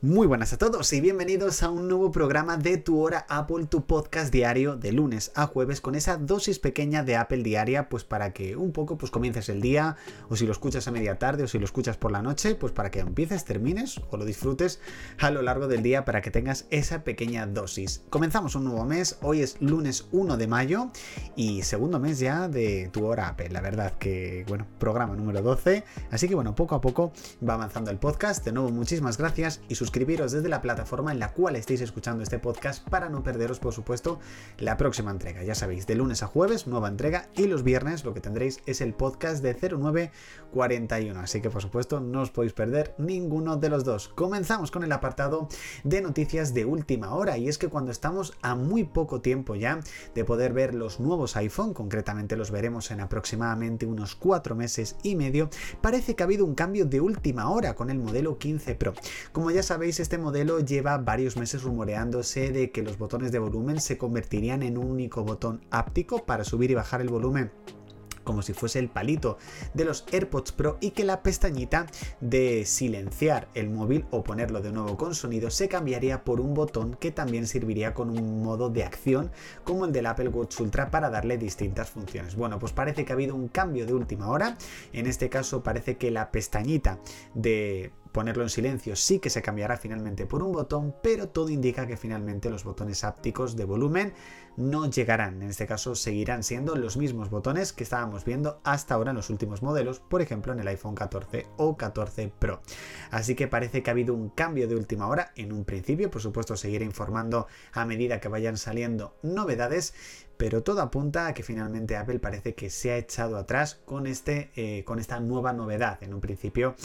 Muy buenas a todos y bienvenidos a un nuevo programa de Tu Hora Apple, tu podcast diario de lunes a jueves con esa dosis pequeña de Apple diaria, pues para que un poco pues comiences el día, o si lo escuchas a media tarde, o si lo escuchas por la noche, pues para que empieces, termines o lo disfrutes a lo largo del día para que tengas esa pequeña dosis. Comenzamos un nuevo mes, hoy es lunes 1 de mayo y segundo mes ya de Tu Hora Apple, la verdad que, bueno, programa número 12, así que bueno, poco a poco va avanzando el podcast, de nuevo muchísimas gracias y sus suscribiros desde la plataforma en la cual estéis escuchando este podcast para no perderos, por supuesto, la próxima entrega. Ya sabéis, de lunes a jueves, nueva entrega y los viernes lo que tendréis es el podcast de 0941. Así que, por supuesto, no os podéis perder ninguno de los dos. Comenzamos con el apartado de noticias de última hora y es que cuando estamos a muy poco tiempo ya de poder ver los nuevos iPhone, concretamente los veremos en aproximadamente unos cuatro meses y medio, parece que ha habido un cambio de última hora con el modelo 15 Pro. Como ya sabéis, veis, este modelo lleva varios meses rumoreándose de que los botones de volumen se convertirían en un único botón áptico para subir y bajar el volumen como si fuese el palito de los AirPods Pro y que la pestañita de silenciar el móvil o ponerlo de nuevo con sonido se cambiaría por un botón que también serviría con un modo de acción como el del Apple Watch Ultra para darle distintas funciones. Bueno, pues parece que ha habido un cambio de última hora. En este caso parece que la pestañita de ponerlo en silencio sí que se cambiará finalmente por un botón, pero todo indica que finalmente los botones ápticos de volumen no llegarán. En este caso seguirán siendo los mismos botones que estábamos viendo hasta ahora en los últimos modelos, por ejemplo en el iPhone 14 o 14 Pro. Así que parece que ha habido un cambio de última hora en un principio, por supuesto seguiré informando a medida que vayan saliendo novedades, pero todo apunta a que finalmente Apple parece que se ha echado atrás con, este, eh, con esta nueva novedad. En un principio,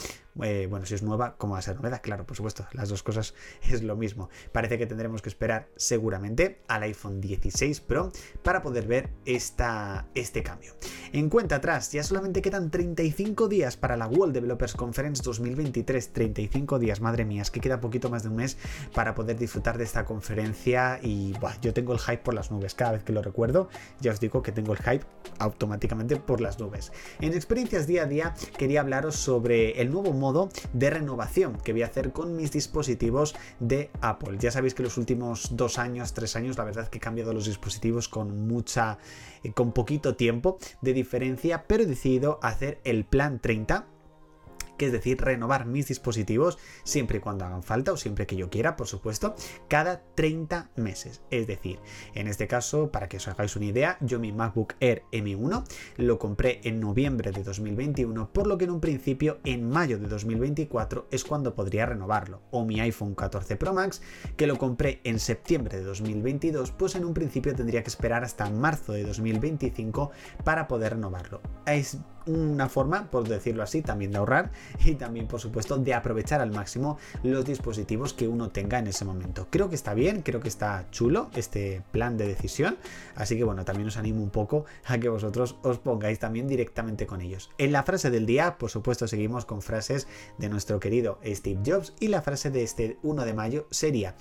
eh, bueno, si es nueva, ¿cómo va a ser novedad? Claro, por supuesto, las dos cosas es lo mismo. Parece que tendremos que esperar seguramente al iPhone 16 Pro para poder ver esta, este cambio. En cuenta atrás, ya solamente quedan 35 días para la World Developers Conference 2023. 35 días, madre mía, es que queda poquito más de un mes para poder disfrutar de esta conferencia y yo tengo el hype por las nubes cada vez que lo recuerdo ya os digo que tengo el hype automáticamente por las nubes. En experiencias día a día quería hablaros sobre el nuevo modo de renovación que voy a hacer con mis dispositivos de Apple. Ya sabéis que los últimos dos años, tres años, la verdad que he cambiado los dispositivos con mucha, eh, con poquito tiempo de diferencia, pero decidido hacer el plan 30 que es decir, renovar mis dispositivos siempre y cuando hagan falta o siempre que yo quiera, por supuesto, cada 30 meses. Es decir, en este caso, para que os hagáis una idea, yo mi MacBook Air M1 lo compré en noviembre de 2021, por lo que en un principio en mayo de 2024 es cuando podría renovarlo. O mi iPhone 14 Pro Max, que lo compré en septiembre de 2022, pues en un principio tendría que esperar hasta marzo de 2025 para poder renovarlo. Es una forma, por decirlo así, también de ahorrar y también, por supuesto, de aprovechar al máximo los dispositivos que uno tenga en ese momento. Creo que está bien, creo que está chulo este plan de decisión, así que bueno, también os animo un poco a que vosotros os pongáis también directamente con ellos. En la frase del día, por supuesto, seguimos con frases de nuestro querido Steve Jobs y la frase de este 1 de mayo sería,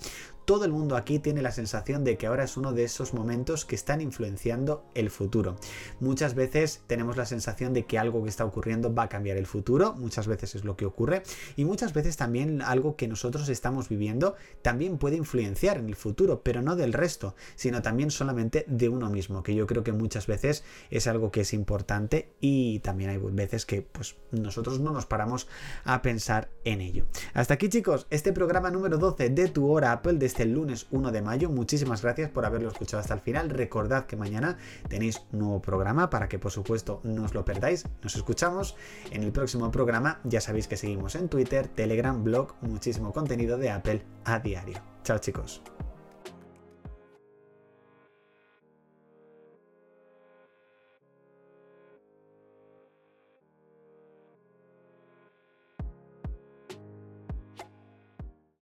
todo el mundo aquí tiene la sensación de que ahora es uno de esos momentos que están influenciando el futuro. Muchas veces tenemos la sensación de que algo que está ocurriendo va a cambiar el futuro, muchas veces es lo que ocurre, y muchas veces también algo que nosotros estamos viviendo también puede influenciar en el futuro, pero no del resto, sino también solamente de uno mismo, que yo creo que muchas veces es algo que es importante y también hay veces que pues nosotros no nos paramos a pensar en ello. Hasta aquí chicos, este programa número 12 de tu hora Apple de este lunes 1 de mayo. Muchísimas gracias por haberlo escuchado hasta el final. Recordad que mañana tenéis un nuevo programa para que por supuesto no os lo perdáis. Nos escuchamos en el próximo programa. Ya sabéis que seguimos en Twitter, Telegram, blog, muchísimo contenido de Apple a diario. Chao chicos.